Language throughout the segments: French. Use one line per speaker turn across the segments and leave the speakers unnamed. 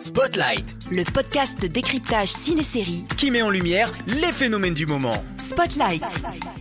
Spotlight,
le podcast de décryptage ciné-série
qui met en lumière les phénomènes du moment.
Spotlight.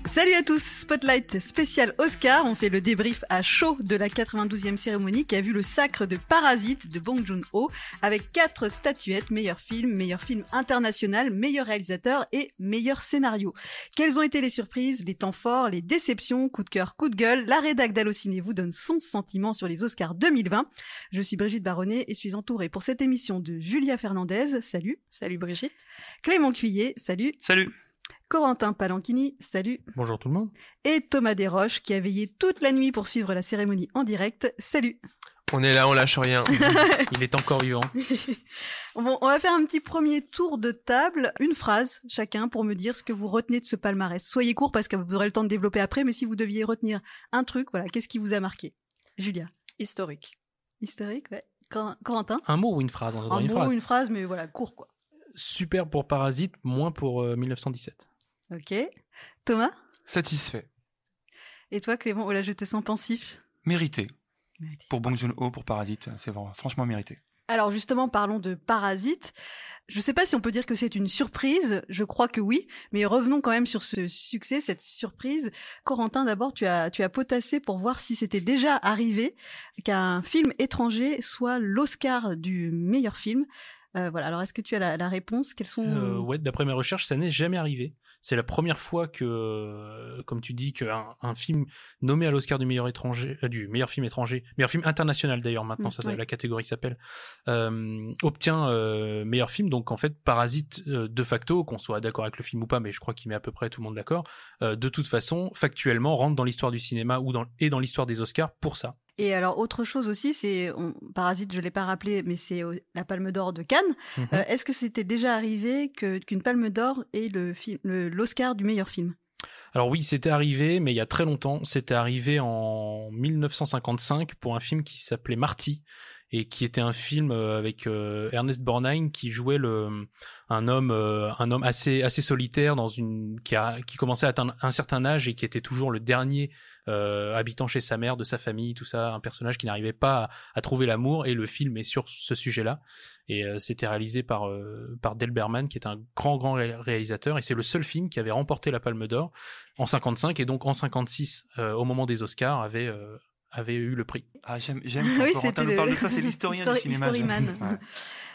Salut à tous, Spotlight spécial Oscar. On fait le débrief à chaud de la 92e cérémonie qui a vu le sacre de Parasite de Bong Joon-ho avec quatre statuettes meilleur film, meilleur film international, meilleur réalisateur et meilleur scénario. Quelles ont été les surprises, les temps forts, les déceptions, coup de cœur, coup de gueule La rédac d'Allociné vous donne son sentiment sur les Oscars 2020. Je suis Brigitte Baronnet et suis entourée pour cette émission de Julia Fernandez. Salut.
Salut Brigitte.
Clément Cuillet. Salut.
Salut.
Corentin Palanchini, salut.
Bonjour tout le monde.
Et Thomas Desroches, qui a veillé toute la nuit pour suivre la cérémonie en direct, salut.
On est là, on lâche rien.
Il est encore vivant.
bon, on va faire un petit premier tour de table, une phrase chacun pour me dire ce que vous retenez de ce palmarès. Soyez court parce que vous aurez le temps de développer après, mais si vous deviez retenir un truc, voilà, qu'est-ce qui vous a marqué? Julia.
Historique.
Historique, ouais. Corentin?
Un mot ou une phrase
Un
une
mot
phrase.
ou une phrase, mais voilà, court quoi.
Super pour Parasite, moins pour 1917.
Ok. Thomas?
Satisfait.
Et toi, Clément? Oh là, je te sens pensif.
Mérité. Pour Bong Joon-ho, pour Parasite, c'est franchement mérité.
Alors justement, parlons de Parasite. Je ne sais pas si on peut dire que c'est une surprise, je crois que oui, mais revenons quand même sur ce succès, cette surprise. Corentin, d'abord, tu as, tu as potassé pour voir si c'était déjà arrivé qu'un film étranger soit l'Oscar du meilleur film. Euh, voilà, alors est-ce que tu as la, la réponse? Quels sont...
Euh, ouais, d'après mes recherches, ça n'est jamais arrivé. C'est la première fois que, euh, comme tu dis, qu'un un film nommé à l'Oscar du meilleur étranger, euh, du meilleur film étranger, meilleur film international d'ailleurs maintenant, mmh, ça, la catégorie s'appelle, euh, obtient euh, meilleur film. Donc en fait, Parasite euh, de facto, qu'on soit d'accord avec le film ou pas, mais je crois qu'il met à peu près tout le monde d'accord. de toute façon, factuellement, rentre dans l'histoire du cinéma ou dans et dans l'histoire des Oscars pour ça.
Et alors autre chose aussi, c'est Parasite, je l'ai pas rappelé, mais c'est la Palme d'Or de Cannes. Mmh. Euh, Est-ce que c'était déjà arrivé qu'une Palme d'Or ait le l'Oscar du meilleur film?
Alors oui, c'était arrivé, mais il y a très longtemps. C'était arrivé en 1955 pour un film qui s'appelait Marty et qui était un film avec euh, Ernest Borgnine qui jouait le un homme euh, un homme assez assez solitaire dans une qui a qui commençait à atteindre un certain âge et qui était toujours le dernier euh, habitant chez sa mère, de sa famille, tout ça, un personnage qui n'arrivait pas à, trouver l'amour et le film est sur ce sujet-là. Et euh, c'était réalisé par euh, par Del Berman qui est un grand grand ré réalisateur et c'est le seul film qui avait remporté la Palme d'Or en 55 et donc en 56 euh, au moment des Oscars avait avait eu le prix.
Ah j'aime j'aime oui, Corentin nous parle de ça, c'est l'historien du cinéma.
Ouais.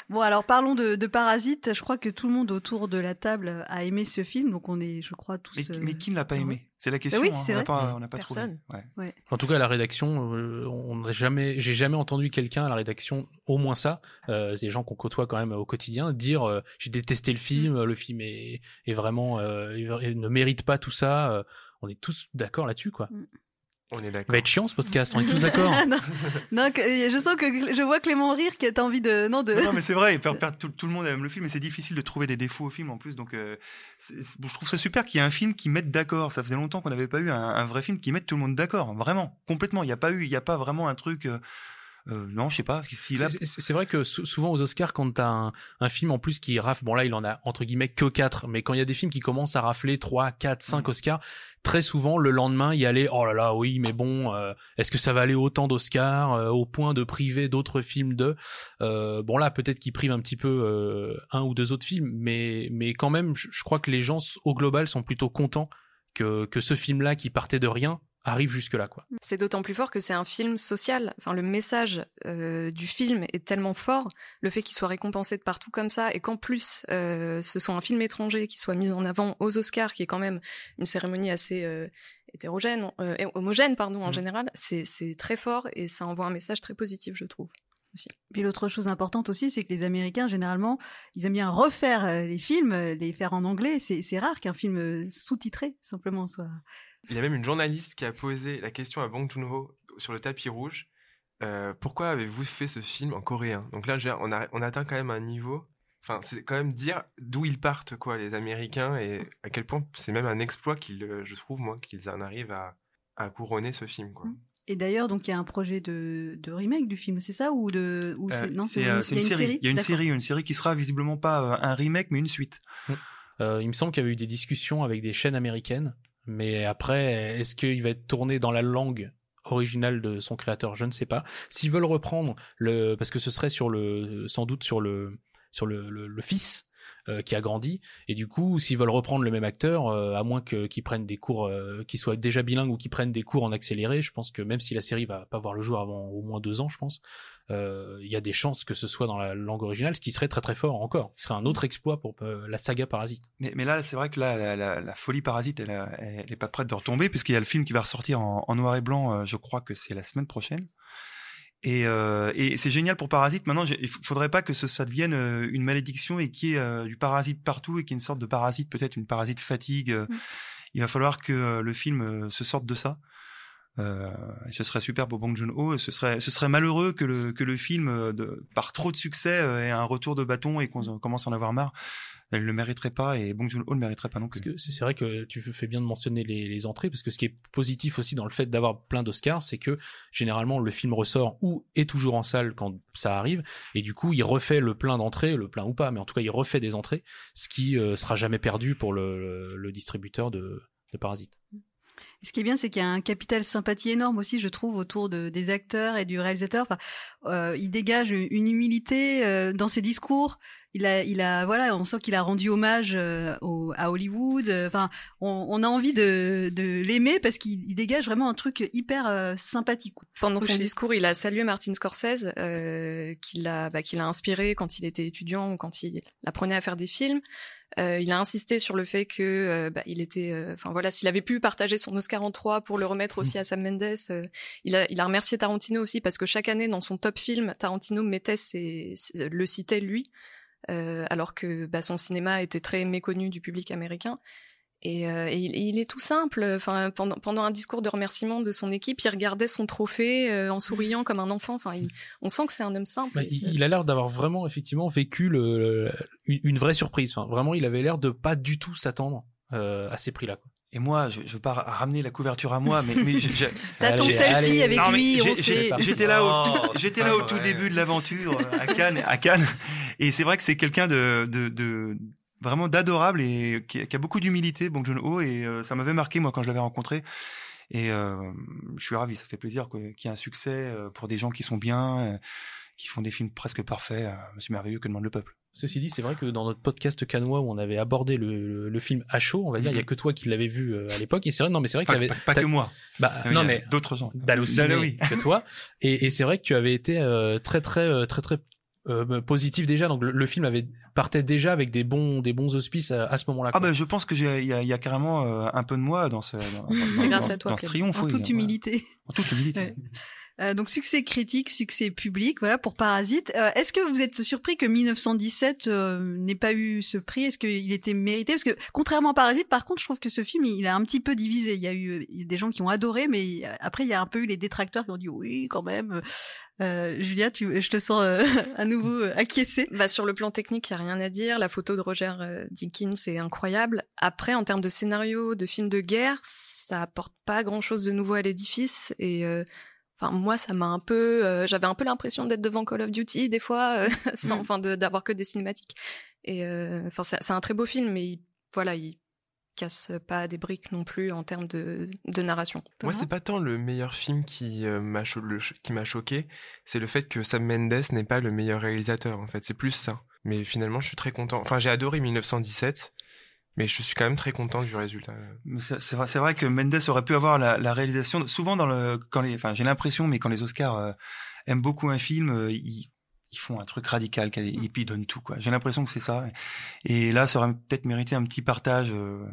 Bon, alors parlons de, de, Parasite. Je crois que tout le monde autour de la table a aimé ce film, donc on est, je crois, tous.
Mais, mais qui ne l'a pas aimé? C'est la question.
oui,
hein.
c'est
on
vrai.
n'a pas, on n'a pas
Personne.
trouvé. Ouais.
Ouais.
En tout cas, à la rédaction, euh, on n'a jamais, j'ai jamais entendu quelqu'un à la rédaction, au moins ça, euh, des gens qu'on côtoie quand même au quotidien, dire euh, j'ai détesté le film, le film est, est vraiment, euh, il ne mérite pas tout ça. on est tous d'accord là-dessus, quoi.
Mm.
On est d'accord.
Va être chiant ce podcast, on est tous d'accord.
non, non, je sens que je vois Clément rire qui a envie de non de.
Non mais c'est vrai, tout, tout, le monde aime le film, mais c'est difficile de trouver des défauts au film en plus. Donc euh, bon, je trouve ça super qu'il y ait un film qui mette d'accord. Ça faisait longtemps qu'on n'avait pas eu un, un, vrai film qui mette tout le monde d'accord, vraiment, complètement. Il n'y a pas eu, il n'y a pas vraiment un truc. Euh, euh, non, je sais pas.
C'est vrai que souvent aux Oscars, quand t'as un, un film en plus qui rafle, bon là il en a entre guillemets que 4, mais quand il y a des films qui commencent à rafler 3, 4, 5 mmh. Oscars, très souvent le lendemain y aller, oh là là, oui, mais bon, euh, est-ce que ça va aller autant d'Oscars euh, au point de priver d'autres films de euh, Bon là peut-être qu'ils privent un petit peu euh, un ou deux autres films, mais mais quand même, je, je crois que les gens au global sont plutôt contents que que ce film-là qui partait de rien arrive jusque là quoi.
C'est d'autant plus fort que c'est un film social. Enfin le message euh, du film est tellement fort, le fait qu'il soit récompensé de partout comme ça et qu'en plus euh, ce soit un film étranger qui soit mis en avant aux Oscars qui est quand même une cérémonie assez euh, hétérogène homogène pardon en mmh. général, c'est c'est très fort et ça envoie un message très positif je trouve.
Puis l'autre chose importante aussi, c'est que les Américains, généralement, ils aiment bien refaire les films, les faire en anglais. C'est rare qu'un film sous-titré, simplement, soit
il y a même une journaliste qui a posé la question à Bong Joon-ho sur le tapis rouge. Euh, pourquoi avez-vous fait ce film en coréen? Donc là, on, a, on atteint quand même un niveau. Enfin, c'est quand même dire d'où ils partent, quoi, les Américains, et à quel point c'est même un exploit qu'ils, je trouve, moi, qu'ils en arrivent à, à couronner ce film, quoi.
Et d'ailleurs, donc il y a un projet de, de remake du film, c'est ça? Ou de ou
euh,
non
c'est une, une, série? Il y a une série, une série qui sera visiblement pas un remake mais une suite.
Euh, il me semble qu'il y avait eu des discussions avec des chaînes américaines mais après, est-ce qu'il va être tourné dans la langue originale de son créateur, je ne sais pas. S'ils veulent reprendre le, parce que ce serait sur le, sans doute sur le, sur le, le, le fils euh, qui a grandi. Et du coup s'ils veulent reprendre le même acteur euh, à moins que qu'ils prennent des cours euh, qu'ils soient déjà bilingues ou qu'ils prennent des cours en accéléré je pense que même si la série va pas voir le jour avant au moins deux ans je pense il y a des chances que ce soit dans la langue originale ce qui serait très très fort encore. Ce serait un autre exploit pour la saga Parasite.
Mais, là c'est vrai que là la, la, la folie Parasite elle, elle, est pas prête de retomber puisqu'il y a le film qui va ressortir en, en noir et blanc je crois que c'est la semaine prochaine et, euh, et c'est génial pour Parasite. Maintenant, il faudrait pas que ce, ça devienne euh, une malédiction et qu'il y ait euh, du parasite partout et qu'il y ait une sorte de parasite, peut-être une parasite fatigue. Mm. Il va falloir que le film se sorte de ça. Euh, et ce serait super pour Bong Joon-ho. Ce serait, ce serait malheureux que le que le film, de, par trop de succès, ait un retour de bâton et qu'on commence à en avoir marre elle le mériterait pas et Bong Joon-ho le mériterait pas non plus.
Parce que c'est vrai que tu fais bien de mentionner les, les, entrées parce que ce qui est positif aussi dans le fait d'avoir plein d'Oscars, c'est que généralement le film ressort ou est toujours en salle quand ça arrive et du coup il refait le plein d'entrées, le plein ou pas, mais en tout cas il refait des entrées, ce qui euh, sera jamais perdu pour le, le, distributeur de, de Parasite.
ce qui est bien, c'est qu'il y a un capital sympathie énorme aussi, je trouve, autour de, des acteurs et du réalisateur. Enfin, euh, il dégage une humilité euh, dans ses discours il a, il a, voilà, on sent qu'il a rendu hommage euh, au, à Hollywood. Enfin, on, on, a envie de, de l'aimer parce qu'il dégage vraiment un truc hyper euh, sympathique.
Pendant son discours, il a salué Martin Scorsese, euh, qu'il a, bah, qu'il a inspiré quand il était étudiant ou quand il apprenait à faire des films. Euh, il a insisté sur le fait que euh, bah, il était, enfin voilà, s'il avait pu partager son Oscar en trois pour le remettre aussi à Sam Mendes, il a, il a remercié Tarantino aussi parce que chaque année dans son top film, Tarantino mettait ses, le citait lui. Euh, alors que bah, son cinéma était très méconnu du public américain. Et, euh, et, il, est tout simple. Enfin, pendant, pendant un discours de remerciement de son équipe, il regardait son trophée euh, en souriant comme un enfant. Enfin, on sent que c'est un homme simple.
Bah, il, a l'air d'avoir vraiment effectivement vécu le, une, vraie surprise. Enfin, vraiment, il avait l'air de pas du tout s'attendre à ces prix-là.
Et moi, je, je veux pas ramener la couverture à moi, mais, mais
t'as ton selfie avec lui, on sait.
J'étais là, au, j'étais là au tout début de l'aventure à Cannes, à Cannes, et c'est vrai que c'est quelqu'un de, de, de, vraiment d'adorable et qui, qui, a beaucoup d'humilité, Bong Joon-ho, et euh, ça m'avait marqué moi quand je l'avais rencontré. Et euh, je suis ravi, ça fait plaisir qu'il y ait un succès euh, pour des gens qui sont bien, euh, qui font des films presque parfaits. C'est merveilleux que demande le peuple.
Ceci dit, c'est vrai que dans notre podcast canois où on avait abordé le, le, film à chaud, on va dire, il y a mhm. que toi qui l'avais vu à l'époque. Et c'est vrai, non, mais c'est vrai que
pas, pas, que moi.
Bah, non, mais
d'autres gens.
D'halluciner que toi. Et, et c'est vrai que tu avais été très, très, très, très euh, positif déjà. Donc le, film avait partait déjà avec des bons des bons auspices à, ce moment-là
ah ben je pense que il y a, y a, carrément euh, un peu de moi dans ce
c'est grâce à toi
dans ce triomphe
en toute humilité.
En toute humilité
euh, donc succès critique, succès public, voilà pour Parasite. Euh, est-ce que vous êtes surpris que 1917 euh, n'ait pas eu ce prix? Est-ce qu'il était mérité? Parce que contrairement à Parasite, par contre, je trouve que ce film il a un petit peu divisé. Il y a eu des gens qui ont adoré, mais après il y a un peu eu les détracteurs qui ont dit oui quand même. Julia, tu, je te sens à nouveau acquiescée.
Bah, sur le plan technique, il y a rien à dire. La photo de Roger Dickens est incroyable. Après, en termes de scénario, de film de guerre, ça apporte pas grand-chose de nouveau à l'édifice et Enfin, moi, ça m'a un peu, euh, j'avais un peu l'impression d'être devant Call of Duty des fois, euh, sans, mm. enfin, d'avoir que des cinématiques. Et euh, enfin, c'est un très beau film, mais il, voilà, il casse pas des briques non plus en termes de, de narration.
Moi, c'est pas tant le meilleur film qui m'a qui m'a choqué, c'est le fait que Sam Mendes n'est pas le meilleur réalisateur. En fait, c'est plus ça. Mais finalement, je suis très content. Enfin, j'ai adoré 1917 mais je suis quand même très content du résultat.
C'est vrai, que Mendes aurait pu avoir la, réalisation. Souvent dans le, quand les, enfin, j'ai l'impression, mais quand les Oscars euh, aiment beaucoup un film, euh, ils, font un truc radical et puis ils donnent tout. Quoi. J'ai l'impression que c'est ça. Et là, ça aurait peut-être mérité un petit partage, euh,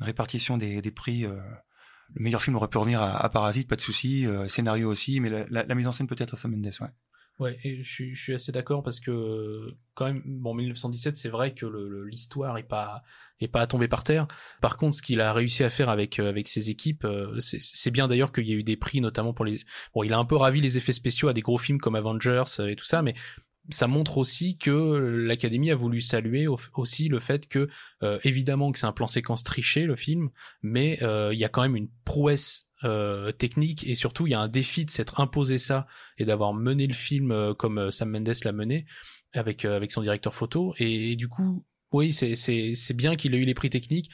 une répartition des, prix. le meilleur film aurait pu revenir à, Parasite, pas de souci. scénario aussi, mais la, la, mise en scène peut-être à Sam Mendes. Ouais.
Ouais, et je suis, je suis assez d'accord parce que quand même, bon, 1917, c'est vrai que l'histoire est pas est pas à tomber par terre. Par contre, ce qu'il a réussi à faire avec euh, avec ses équipes, euh, c'est bien d'ailleurs qu'il y a eu des prix, notamment pour les. Bon, il a un peu ravi les effets spéciaux à des gros films comme Avengers euh, et tout ça, mais ça montre aussi que l'Académie a voulu saluer aussi le fait que, évidemment, que c'est un plan séquence triché le film, mais il y a quand même une prouesse euh, technique et surtout il y a un défi de s'être imposé ça et d'avoir mené le film euh, comme euh, Sam Mendes l'a mené avec avec son directeur photo. Et, du coup oui c'est c'est c'est bien qu'il ait eu les prix techniques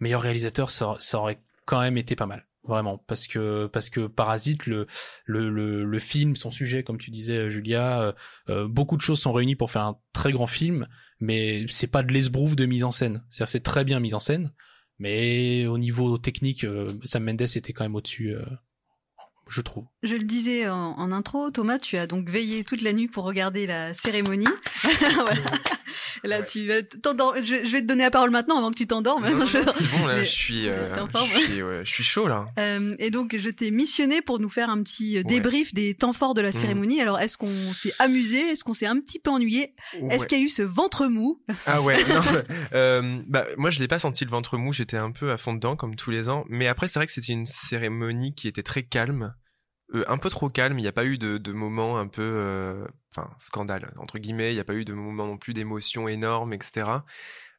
meilleur réalisateur ça, ça aurait quand même été pas mal vraiment parce que parce que Parasite le le le, le film son sujet comme tu disais Julia euh, euh, beaucoup de choses sont réunies pour faire un très grand film mais c'est pas de l'esbrouf de mise en scène c'est-à-dire c'est très bien mis en scène mais au niveau technique euh, Sam Mendes était quand même au-dessus euh, je trouve.
Je le disais en, en, intro, Thomas, tu as donc veillé toute la nuit pour regarder la cérémonie. voilà. Là, ouais. tu vas. Je, je, vais te donner la parole maintenant avant que tu t'endormes.
C'est bon, là, je suis, euh, je, suis ouais, je suis chaud là.
Euh, et donc, je t'ai missionné pour nous faire un petit euh, débrief ouais. des temps forts de la cérémonie. Mmh. Alors, est-ce qu'on s'est amusé? Est-ce qu'on s'est un petit peu ennuyé? Est-ce qu'il y a eu ce ventre mou?
Ah ouais. non, euh, bah, moi, je l'ai pas senti le ventre mou. J'étais un peu à fond dedans comme tous les ans. Mais après, c'est vrai que c'était une cérémonie qui était très calme euh, un peu trop calme. Il n'y a pas eu de, de moments un peu, euh, enfin, scandale entre guillemets. Il n'y a pas eu de moments non plus d'émotions énormes, etc.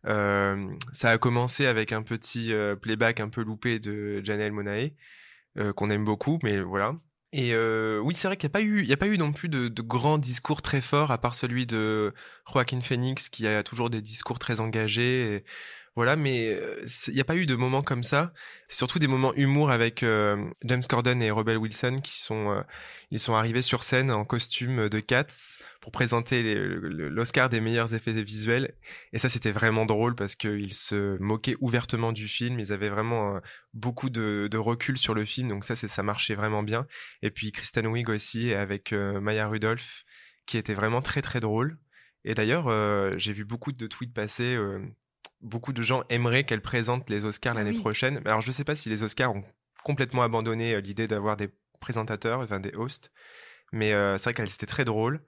Euh, ça a commencé avec un petit euh, playback un peu loupé de Janelle Monae euh, qu'on aime beaucoup, mais voilà. Et oui, c'est vrai qu'il n'y a pas eu, il y a pas eu non plus de, de, grands discours très forts à part celui de Joaquin Phoenix qui a toujours des discours très engagés. Voilà, mais il n'y a pas eu de moments comme ça. C'est surtout des moments humour avec euh, James Corden et Rebel Wilson qui sont euh, ils sont arrivés sur scène en costume de Cats pour présenter l'Oscar des meilleurs effets visuels. Et ça, c'était vraiment drôle parce qu'ils se moquaient ouvertement du film. Ils avaient vraiment euh, beaucoup de, de, recul sur le film, donc ça, ça marchait vraiment bien. Et puis Kristen Wiig aussi avec Maya Rudolph qui était vraiment très très drôle. Et d'ailleurs, j'ai vu beaucoup de tweets passer beaucoup de gens aimeraient qu'elle présente les Oscars l'année oui. prochaine. Alors je sais pas si les Oscars ont complètement abandonné euh, l'idée d'avoir des présentateurs, enfin des hosts, mais euh, c'est vrai qu'elle c'était très drôle.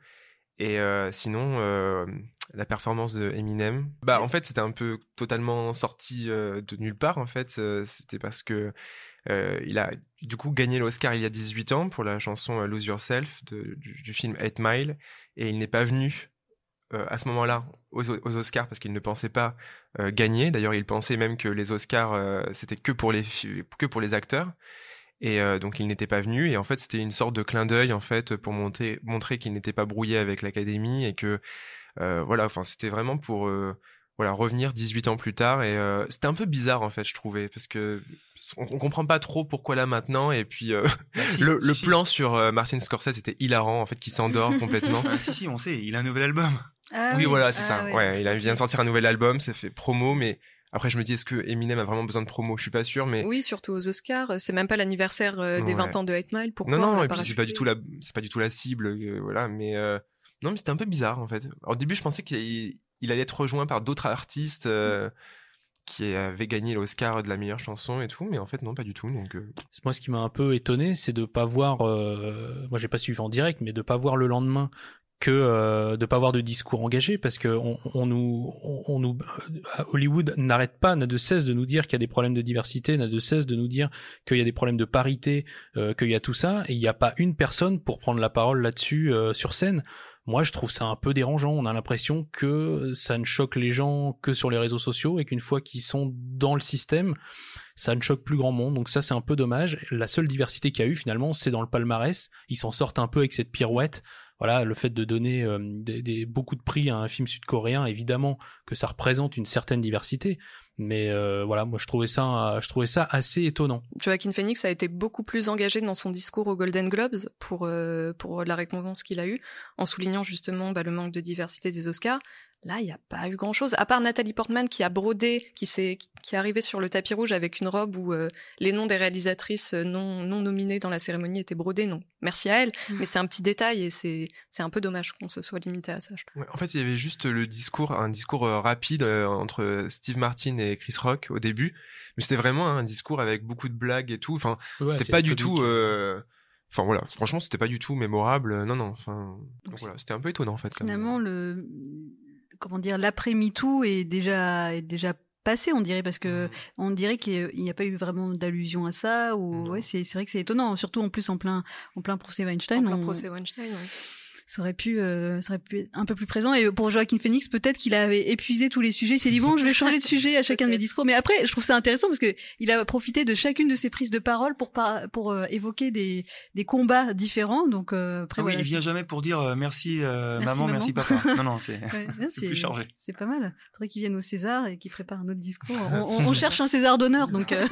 Et euh, sinon, euh, la performance de Eminem, bah en fait c'était un peu totalement sorti de nulle part en fait. c'était parce que il a du coup gagné l'Oscar il y a 18 ans pour la chanson Lose Yourself de, du, du, film 8 Mile et il n'est pas venu euh, à ce moment-là aux, aux, Oscars parce qu'il ne pensait pas euh, gagner. D'ailleurs, il pensait même que les Oscars euh, c'était que pour les que pour les acteurs. Et donc il n'était pas venu et en fait c'était une sorte de clin d'œil en fait pour monter, montrer qu'il n'était pas brouillé avec l'académie et que voilà enfin c'était vraiment pour voilà revenir 18 ans plus tard et euh, c'était un peu bizarre en fait je trouvais parce que on, on comprend pas trop pourquoi là maintenant et puis euh, bah, si, le, si, le si. plan sur euh, Martin Scorsese était hilarant en fait qui s'endort complètement
ah, si si on sait il a un nouvel album
ah,
oui,
oui,
voilà c'est
ah,
ça
oui.
ouais il vient de sortir un nouvel album ça fait promo mais après, je me dis, est-ce que Eminem a vraiment besoin de promo? Je suis pas sûr, mais
oui, surtout aux Oscars. C'est même pas l'anniversaire euh, des ouais. 20 ans de 8 Mile. Pourquoi
Non, non, et puis c'est pas du tout la, c'est pas du tout la cible, euh, voilà. Mais euh, non, mais c'était un peu bizarre en fait. Au début, je pensais qu'il il allait être rejoint par d'autres artistes euh, qui avaient gagné l'Oscar de la meilleure chanson et tout, mais en fait non, pas du tout. Donc euh...
moi, ce qui m'a un peu étonné, c'est de pas voir, euh, moi j'ai pas suivi en direct, mais de pas voir le lendemain que euh, de pas avoir de discours engagé parce que on, on nous on, on nous Hollywood n'arrête pas n'a de cesse de nous dire qu'il y a des problèmes de diversité n'a de cesse de nous dire qu'il y a des problèmes de parité euh, qu'il y a tout ça et il n'y a pas une personne pour prendre la parole là-dessus euh, sur scène moi je trouve ça un peu dérangeant. On a l'impression que ça ne choque les gens que sur les réseaux sociaux et qu'une fois qu'ils sont dans le système ça ne choque plus grand monde. Donc ça c'est un peu dommage. La seule diversité qu'il y a eu finalement c'est dans le palmarès. Ils s'en sortent un peu avec cette pirouette voilà, le fait de donner euh, beaucoup de prix à un film sud-coréen, évidemment que ça représente une certaine diversité, mais euh, voilà, moi je trouvais ça, je trouvais ça assez étonnant.
Joaquin Phoenix a été beaucoup plus engagé dans son discours aux Golden Globes pour euh, pour la récompense qu'il a eue, en soulignant justement bah, le manque de diversité des Oscars. Là, il n'y a pas eu grand-chose, à part Nathalie Portman qui a brodé, qui s'est, qui est arrivée sur le tapis rouge avec une robe où euh, les noms des réalisatrices non, non nominées dans la cérémonie étaient brodés. Non, merci à elle, mmh. mais c'est un petit détail et c'est, c'est un peu dommage qu'on se soit limité à ça.
Ouais, en fait, il y avait juste le discours, un discours euh, rapide euh, entre Steve Martin et Chris Rock au début, mais c'était vraiment un discours avec beaucoup de blagues et tout. Enfin, ouais, c'était pas du tout. Euh, Enfin voilà, franchement, c'était pas du tout mémorable. Non, non. Enfin, donc, voilà, c'était un peu étonnant en fait.
Finalement, le comment dire l'après MeToo est déjà est déjà passé on dirait parce que mmh. on dirait qu'il n'y a pas eu vraiment d'allusion à ça ou ouais c'est c'est vrai que c'est étonnant surtout en plus en plein en plein procès Weinstein
en plein on... procès Weinstein ouais.
Ça aurait pu, euh, ça aurait pu être un peu plus présent. Et pour Joaquin Phoenix, peut-être qu'il avait épuisé tous les sujets. Il s'est dit bon, je vais changer de sujet à chacun de mes discours. Mais après, je trouve ça intéressant parce que il a profité de chacune de ses prises de parole pour par- pour euh, évoquer des des combats différents. Donc euh, après,
Ah oui,
voilà,
il vient jamais pour dire euh, merci, euh,
Merci,
maman,
maman.
merci papa. Non, non, c'est
Ouais,
plus chargé.
C'est pas mal. Faudrait qu'il vienne au César et qu'il prépare un autre discours. On, on- on cherche un César d'honneur, donc. euh.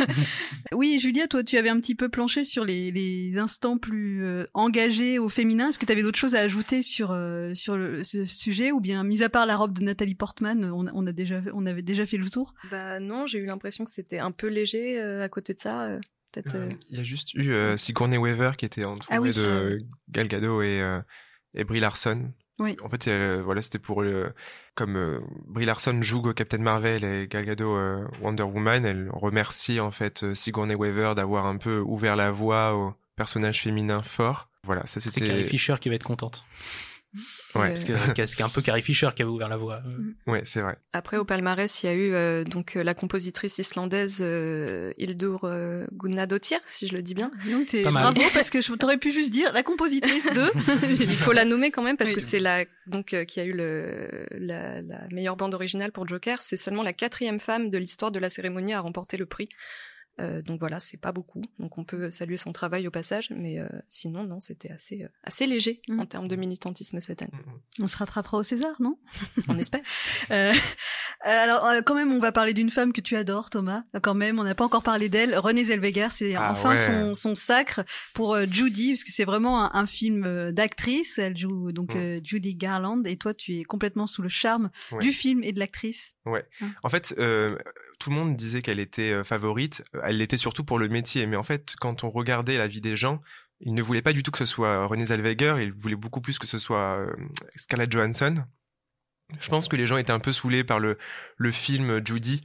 Oui, Julia, toi, tu avais un petit peu planché sur les, les instants plus euh, engagés au féminin. Est-ce que tu avais d'autres choses à ajouter sur euh, sur le, ce sujet, ou bien, mis à part la robe de Nathalie Portman, on, on a déjà on avait déjà fait le tour?
Bah non, j'ai eu l'impression que c'était un peu léger euh, à côté de ça. euh, Peut-être. euh,
Il y a juste eu euh, Sigourney Weaver qui était entourée
Ah oui.
de Gal Gadot et, euh, et Brie Larson.
Oui.
En fait, voilà, c'était pour le, comme euh, Brie Larson joue Captain Marvel et Gal Gadot euh, Wonder Woman, elle remercie en fait euh, Sigourney Weaver d'avoir un peu ouvert la voie aux personnages féminins forts. Voilà, ça
C'est
c'était.
Carrie Fisher qui va être contente.
Ouais.
Parce que c'est un peu Carrie Fisher qui avait ouvert la voie.
Ouais, c'est vrai.
Après, au palmarès, il y a eu euh, donc euh, la compositrice islandaise euh, Hildur euh, Gunnadóttir, si je le dis bien.
Donc t'es bravo parce que je t'aurais pu juste dire la compositrice de.
Il faut la nommer quand même parce
Oui.
que c'est la donc euh, qui a eu le la, la meilleure bande originale pour Joker. C'est seulement la quatrième femme de l'histoire de la cérémonie à remporter le prix. Euh, donc voilà, c'est pas beaucoup. Donc on peut saluer son travail au passage, mais euh, sinon non, c'était assez euh, assez léger
Mm.
en termes de militantisme cette année.
On se rattrapera au César, non?
On espère.
Euh, alors, euh, quand même, on va parler d'une femme que tu adores, Thomas. Quand même, on n'a pas encore parlé d'elle. Renée Zellweger, c'est
Ah
enfin
ouais.
son, son sacre pour euh, Judy, parce que c'est vraiment un, un film euh, d'actrice. Elle joue donc
Mm.
euh, Judy Garland, et toi, tu es complètement sous le charme
Ouais.
du film et de l'actrice.
En fait, euh, tout le monde disait qu'elle était euh, favorite. Elle l'était surtout pour le métier. Mais en fait, quand on regardait la vie des gens, ils ne voulaient pas du tout que ce soit Renée Zellweger. Ils voulaient beaucoup plus que ce soit euh, Scarlett Johansson. Je pense que les gens étaient un peu saoulés par le, film Judy.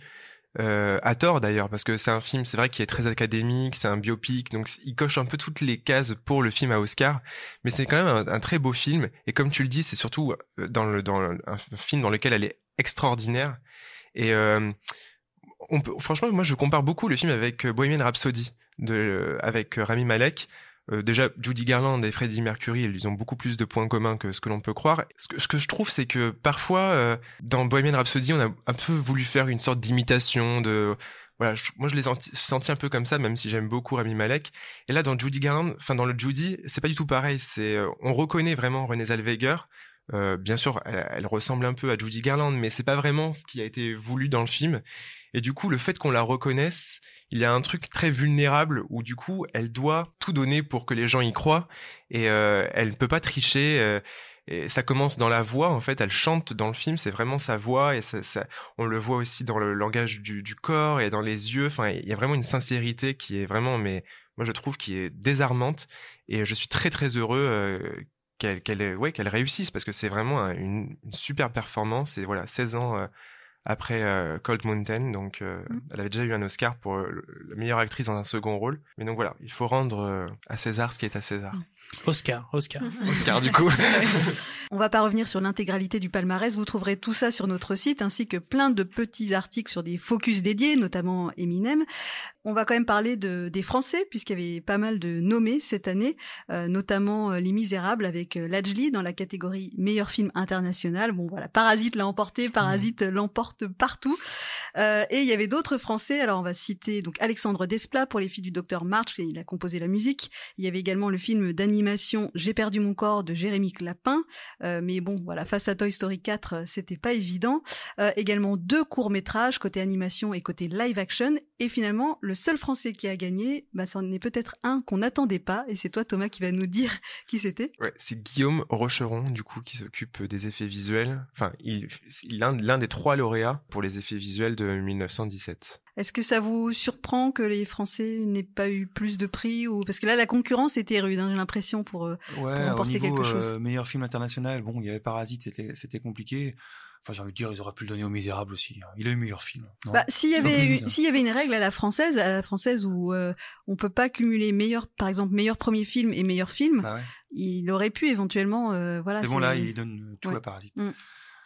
Euh, à tort d'ailleurs parce que c'est un film c'est vrai qui est très académique c'est un biopic donc il coche un peu toutes les cases pour le film à Oscar mais c'est quand même un, très beau film et comme tu le dis c'est surtout euh, dans le dans un film dans lequel elle est extraordinaire et euh, on peut, franchement, moi, je compare beaucoup le film avec euh, Bohemian Rhapsody de, avec euh, Rami Malek. Euh, déjà, Judy Garland et Freddie Mercury, ils ont beaucoup plus de points communs que ce que l'on peut croire. Ce que, ce que je trouve, c'est que parfois, euh, dans Bohemian Rhapsody, on a un peu voulu faire une sorte d'imitation de... Voilà, je- moi je les senti- sentis un peu comme ça, même si j'aime beaucoup Rami Malek. Et là, dans Judy Garland, enfin dans le Judy, c'est pas du tout pareil. C'est, euh, on reconnaît vraiment Renée Zellweger. Euh, bien sûr, elle, elle ressemble un peu à Judy Garland, mais c'est pas vraiment ce qui a été voulu dans le film. Et du coup, le fait qu'on la reconnaisse, il y a un truc très vulnérable où du coup, elle doit tout donner pour que les gens y croient et euh, elle ne peut pas tricher. euh, et ça commence dans la voix, en fait, elle chante dans le film, c'est vraiment sa voix et ça, ça- on le voit aussi dans le langage du, du corps et dans les yeux. Enfin, il y a vraiment une sincérité qui est vraiment, mais moi je trouve, qui est désarmante. Et je suis très très heureux euh, qu'elle ait- ouais, qu'elle réussisse parce que c'est vraiment un- une, une super performance. Et voilà, 16 ans euh, après euh, Cold Mountain, donc euh,
Mm.
elle avait déjà eu un Oscar pour euh, la meilleure actrice dans un second rôle. Mais donc voilà, il faut rendre euh, à César ce qui est à César.
Oscar, Oscar.
Oscar du coup.
On va pas revenir sur l'intégralité du palmarès. Vous trouverez tout ça sur notre site, ainsi que plein de petits articles sur des focus dédiés, notamment Eminem. On va quand même parler de, des Français, puisqu'il y avait pas mal de nommés cette année, euh, notamment euh, Les Misérables avec euh, Lajli dans la catégorie meilleur film international. Bon voilà, Parasite l'a emporté, Parasite l'emporte partout. Euh, et il y avait d'autres Français. Alors on va citer donc Alexandre Desplat pour Les filles du docteur March, et il a composé la musique. Il y avait également le film J'ai perdu mon corps de Jérémy Clapin. Euh, mais bon, voilà, face à Toy Story 4, euh, c'était pas évident. Euh, également deux courts métrages côté animation et côté live action. Et finalement, le seul Français qui a gagné, bah, c'en est peut-être un qu'on n'attendait pas. Et c'est toi, Thomas, qui va nous dire qui c'était.
Ouais, c'est Guillaume Rocheron, du coup, qui s'occupe des effets visuels. Enfin, il, l'un des trois lauréats pour les effets visuels de 1917.
Est-ce que ça vous surprend que les Français n'aient pas eu plus de prix ou parce que là la concurrence était rude, hein, j'ai l'impression pour. euh,
Ouais,
pour
au
emporter
niveau
quelque chose.
euh, meilleur film international, bon, il y avait Parasite, c'était c'était compliqué. Enfin, j'ai envie de dire, ils auraient pu le donner au Misérable aussi. hein. Il a eu meilleur film.
Bah, s'il y avait
Oui,
eu- s'il y avait une règle à la française, à la française où euh, on peut pas cumuler meilleur, par exemple meilleur premier film et meilleur film,
Bah ouais.
il aurait pu éventuellement, euh, voilà.
Mais bon,
c'est-
là, il donne tout
Ouais.
à Parasite.
Mm.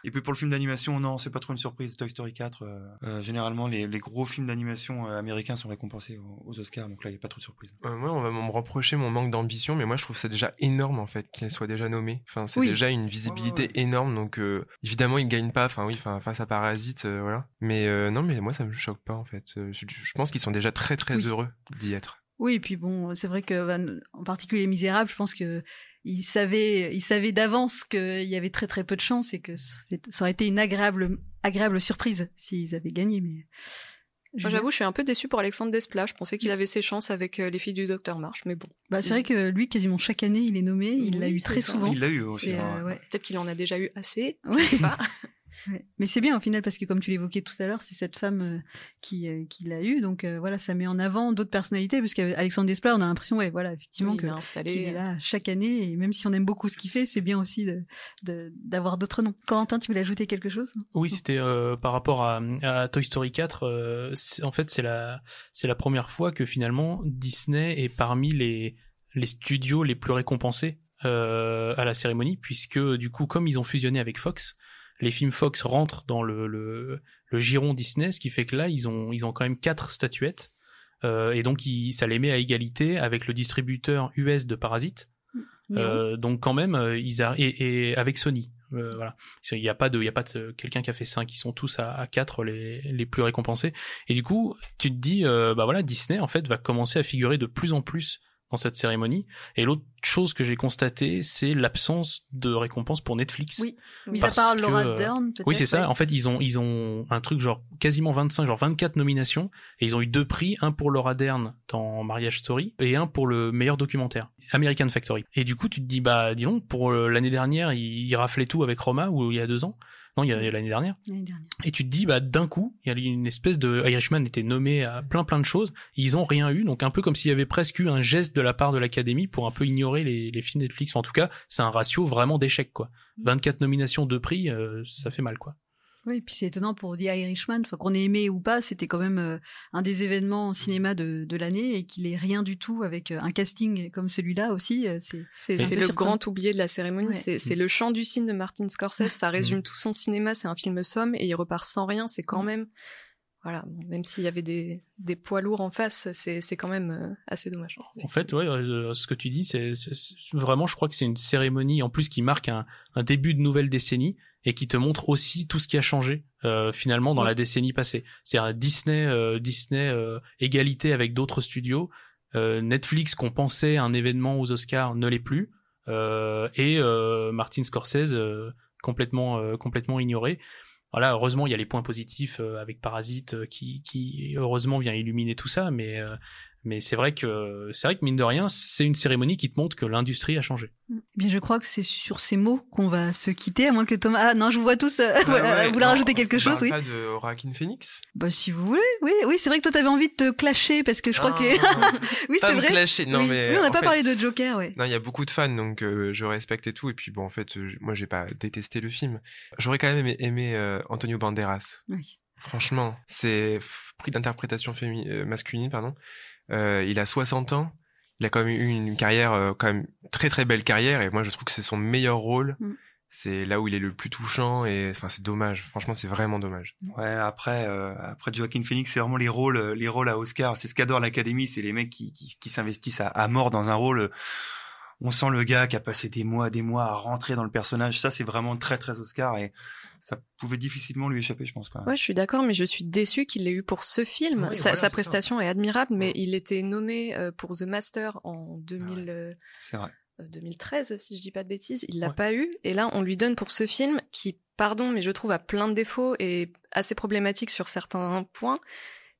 Et puis pour le film d'animation, non, c'est pas trop une surprise. Toy Story 4, euh, euh, généralement les, les, gros films d'animation euh, américains sont récompensés aux, aux, Oscars, donc là il y a pas trop de surprise.
Euh, moi, on va me reprocher mon manque d'ambition, mais moi je trouve ça déjà énorme en fait qu'il soit déjà nommé. Enfin, c'est oui. déjà une visibilité oh, ouais. énorme, donc évidemment il gagne pas. Enfin oui, enfin face à Parasite, voilà. Mais non, mais moi ça me choque pas en fait. Je, je pense qu'ils sont déjà très très oui. heureux d'y être.
Oui, et puis bon, c'est vrai que en particulier les Misérables, je pense que il savait, il savait d'avance qu'il y avait très très peu de chance et que ça aurait été une agréable, agréable surprise s'ils avaient gagné. Mais
moi, j'avoue, je suis un peu déçue pour Alexandre Desplat. Je pensais qu'il avait ses chances avec euh, les filles du Docteur March, mais bon.
Bah, c'est vrai que lui, quasiment chaque année, il est nommé. Il l'a eu très
ça.
souvent.
Il l'a eu aussi.
Euh, ouais.
Peut-être qu'il en a déjà eu assez.
Ouais.
Je sais pas.
Ouais. Mais c'est bien au final parce que comme tu l'évoquais tout à l'heure, c'est cette femme euh, qui, euh, qui l'a eu. Donc euh, voilà, ça met en avant d'autres personnalités parce qu'Alexandre Desplat, on a l'impression, ouais, voilà, effectivement,
oui,
que
installé.
qu'il est là chaque année. Et même si on aime beaucoup ce qu'il fait, c'est bien aussi de, de, d'avoir d'autres noms. Corentin, tu voulais ajouter quelque chose?
Oui, c'était euh, par rapport à, à, Toy Story 4. en fait, c'est la c'est la première fois que finalement Disney est parmi les les studios les plus récompensés à la cérémonie, puisque du coup, comme ils ont fusionné avec Fox les films Fox rentrent dans le, le, le, giron Disney, ce qui fait que là, ils ont, ils ont quand même quatre statuettes. Euh, et donc, ils, ça les met à égalité avec le distributeur US de Parasite. Mmh. Euh, donc, quand même, ils a, et, et avec Sony. Euh, voilà. Il n'y a pas de, il y a pas de quelqu'un qui a fait 5, ils sont tous à, à 4 les, les plus récompensés. Et du coup, tu te dis, euh, bah voilà, Disney en fait va commencer à figurer de plus en plus dans cette cérémonie. Et l'autre chose que j'ai constaté, c'est l'absence de récompense pour Netflix.
Oui, mis à part Laura Dern.
Oui, c'est ça. En fait, ils ont ils ont un truc genre quasiment 25, genre 24 nominations, et ils ont eu deux prix, un pour Laura Dern dans Marriage Story et un pour le meilleur documentaire, American Factory. Et du coup, tu te dis bah dis donc pour l'année dernière, il, il raflait tout avec Roma ou il y a deux ans. Non, il y a l'année dernière.
dernière.
Et tu te dis, bah, d'un coup, il y a une espèce de Irishman était nommé à plein plein de choses. Ils ont rien eu, donc un peu comme s'il y avait presque eu un geste de la part de l'académie pour un peu ignorer les, les films Netflix. Enfin, en tout cas, c'est un ratio vraiment d'échec, quoi. 24 nominations, deux prix, euh, ça fait mal, quoi.
Oui, et puis c'est étonnant pour The Irishman, enfin, qu'on ait aimé ou pas, c'était quand même euh, un des événements cinéma de, de l'année et qu'il ait rien du tout avec euh, un casting comme celui-là aussi. euh, C'est
le grand oublié de la cérémonie.
Ouais.
C'est le chant du cygne de Martin Scorsese. Ça résume tout son cinéma. C'est un film somme et il repart sans rien. C'est quand même, voilà, même s'il y avait des, des poids lourds en face, c'est quand même euh, assez dommage.
En fait, ouais, euh, ce que tu dis, c'est vraiment, je crois que c'est une cérémonie en plus qui marque un, un début de nouvelle décennie et qui te montre aussi tout ce qui a changé euh, finalement dans ouais. la décennie passée. C'est-à-dire Disney, euh, Disney euh, égalité avec d'autres studios, euh, Netflix qu'on pensait un événement aux Oscars ne l'est plus, et Martin Scorsese complètement complètement ignoré. Voilà, heureusement il y a les points positifs avec Parasite qui, qui heureusement vient illuminer tout ça, mais mais c'est vrai que c'est vrai que mine de rien, c'est une cérémonie qui te montre que l'industrie a changé.
Bien, je crois que c'est sur ces mots qu'on va se quitter, à moins que Thomas. Ah non, je vous vois tous. Euh, bah ouais, vous voulez rajouter quelque chose, oui.
Pas de Joaquin Phoenix.
Bah si vous voulez, oui, oui. C'est vrai que toi t'avais envie de te clasher parce que je crois
ah,
que. oui, c'est vrai.
Clasher. Non
oui.
mais.
Oui, on n'a pas
fait,
parlé de Joker, ouais.
Non, il y a beaucoup de fans, donc euh, je respecte et tout. Et puis bon, en fait, euh, moi j'ai pas détesté le film. J'aurais quand même aimé, aimé euh, Antonio Banderas.
Oui.
Franchement, c'est prix d'interprétation féminine, masculine, pardon. Euh, il a 60 ans. Il a quand même eu une carrière, euh, quand même très très belle carrière. Et moi, je trouve que c'est son meilleur rôle. Mm. C'est là où il est le plus touchant. Et enfin, c'est dommage. Franchement, c'est vraiment dommage.
Ouais. Après, euh, après Joaquin Phoenix, c'est vraiment les rôles, les rôles à Oscar. C'est ce qu'adore l'Académie. C'est les mecs qui, qui, qui s'investissent à, à, mort dans un rôle. On sent le gars qui a passé des mois, des mois à rentrer dans le personnage. Ça, c'est vraiment très très Oscar. Et ça pouvait difficilement lui échapper, je pense. Quoi.
Ouais, je suis d'accord, mais je suis déçue qu'il l'ait eu pour ce film. Oui, sa, voilà, sa prestation ça. est admirable, mais il était nommé euh, pour The Master en 2000.
Ouais,
euh,
c'est vrai.
2013, si je dis pas de bêtises, il l'a ouais. pas eu. Et là, on lui donne pour ce film qui, pardon, mais je trouve a plein de défauts et assez problématique sur certains points.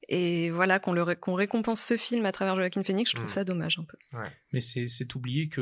Et voilà, qu'on qu récompense ce film à travers Joaquin Phoenix, je trouve mmh. ça dommage un peu.
Ouais.
Mais c'est oublier que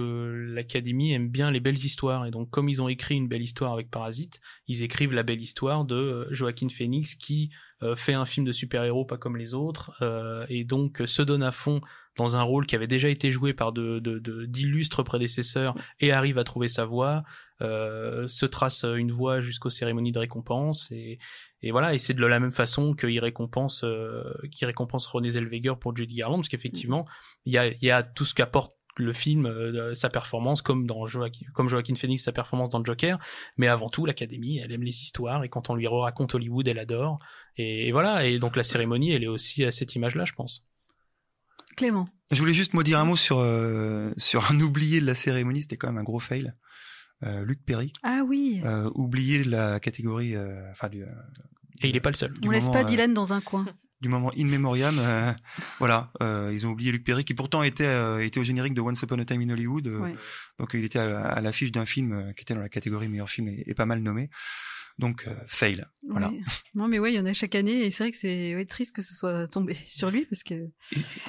l'Académie aime bien les belles histoires. Et donc, comme ils ont écrit une belle histoire avec Parasite, ils écrivent la belle histoire de euh, Joaquin Phoenix qui euh, fait un film de super-héros pas comme les autres, euh, et donc se donne à fond dans un rôle qui avait déjà été joué par d'illustres de, de, prédécesseurs et arrive à trouver sa voie, euh, se trace une voie jusqu'aux cérémonies de récompense et, et voilà et c'est de la même façon qu'il récompense euh, qu'il récompense René Zellweger pour Judy Garland parce qu'effectivement il y a, y a tout ce qu'apporte le film, euh, sa performance, comme dans Joaquin, comme Joaquin Phoenix, sa performance dans Joker. Mais avant tout, l'Académie, elle aime les histoires et quand on lui raconte Hollywood, elle adore. Et, et voilà. Et donc la cérémonie, elle est aussi à cette image-là, je pense.
Clément.
Je voulais juste moi dire un mot sur euh, sur un oublié de la cérémonie, c'était quand même un gros fail. Euh, Luc Perry,
Ah oui.
euh, oublié de la catégorie, euh, enfin du, euh,
Et il est pas le seul.
du
On laisse
moment,
pas
euh,
Dylan dans un coin.
du moment in memoriam. euh, voilà, euh, ils ont oublié Luc Perry qui pourtant était euh, était au générique de Once Upon a Time in Hollywood. euh,
Ouais.
Donc il était à, la- à l'affiche d'un film euh, qui était dans la catégorie meilleur film et, et pas mal nommé. Donc euh, fail. Voilà.
Ouais. Non mais ouais, il y en a chaque année et c'est vrai que c'est ouais, triste que ce soit tombé sur lui parce que
Et,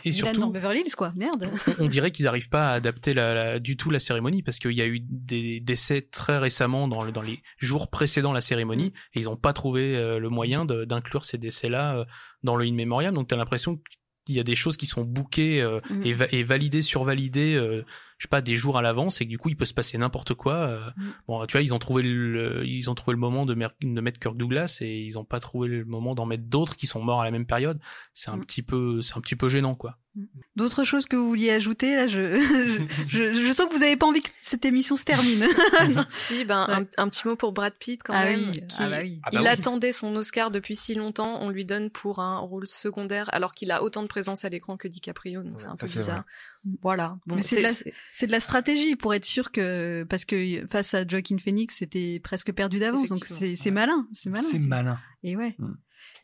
et
Dylan dans
surtout,
Beverly Hills quoi. Merde.
on dirait qu'ils n'arrivent pas à adapter la, la- du tout la cérémonie parce qu'il y a eu des décès très récemment dans, le- dans les jours précédant la cérémonie et ils n'ont pas trouvé euh, le moyen de- d'inclure ces décès-là euh, dans le in memoriam. Donc tu as l'impression qu'il y a des choses qui sont bookées euh,
Mm.
et, va- et validées, survalidées, euh, je sais pas, des jours à l'avance et que du coup il peut se passer n'importe quoi. euh.
Mm.
Bon, tu vois, ils ont trouvé le, ils ont trouvé le moment de, mer- de mettre Kirk Douglas et ils ont pas trouvé le moment d'en mettre d'autres qui sont morts à la même période. C'est un
Mm.
petit peu, c'est un petit peu gênant quoi.
D'autres choses que vous vouliez ajouter là, je, je, je, je sens que vous avez pas envie que cette émission se termine.
Si, ben,
Ouais.
un, un petit mot pour Brad Pitt quand
Ah
même.
oui,
qui-
ah bah oui.
Ah bah
il
oui.
attendait son Oscar depuis si longtemps, on lui donne pour un rôle secondaire alors qu'il a autant de présence à l'écran que DiCaprio, donc
Ouais,
c'est un peu bizarre. Voilà. Bon,
c'est la- de la stratégie pour être sûr que parce que face à Joaquin Phoenix, c'était presque perdu d'avance. Donc c'est c'est malin, c'est malin.
C'est malin.
Et ouais.
Mm.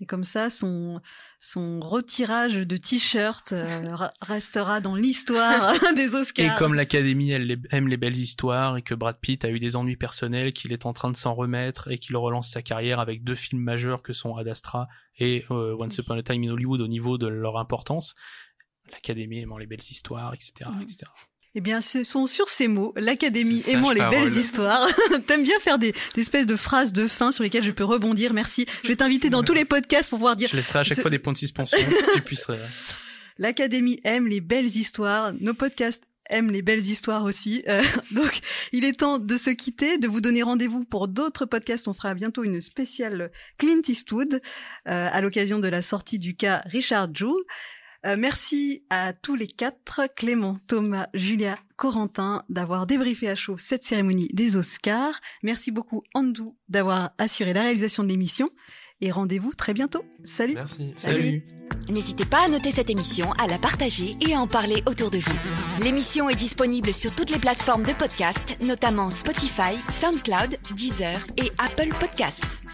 Et comme ça, son son retirage de t-shirt euh, ra- restera dans l'histoire des Oscars.
Et comme l'Académie aime les belles histoires et que Brad Pitt a eu des ennuis personnels, qu'il est en train de s'en remettre et qu'il relance sa carrière avec deux films majeurs que sont Ad Astra et euh, Once Upon a Time in Hollywood au niveau de leur importance, l'Académie aimant les belles histoires, etc., etc.
Eh bien, ce sont sur ces mots, l'Académie aimant les belles histoires. T'aimes bien faire des, des espèces de phrases de fin sur lesquelles je peux rebondir. Merci. Je vais t'inviter dans tous les podcasts pour pouvoir dire
Je laisserai à chaque
Ce-
fois des points de suspension que tu puisses.
L'Académie aime les belles histoires. Nos podcasts aiment les belles histoires aussi. Euh, donc, il est temps de se quitter, de vous donner rendez-vous pour d'autres podcasts. On fera bientôt une spéciale Clint Eastwood euh, à l'occasion de la sortie du cas Richard Jewell. Euh, merci à tous les quatre, Clément, Thomas, Julia, Corentin, d'avoir débriefé à chaud cette cérémonie des Oscars. Merci beaucoup, Andou, d'avoir assuré la réalisation de l'émission. Et rendez-vous très bientôt. Salut
Merci.
Salut.
N'hésitez pas à noter cette émission, à la partager et à en parler autour de vous. L'émission est disponible sur toutes les plateformes de podcast, notamment Spotify, SoundCloud, Deezer et Apple Podcasts.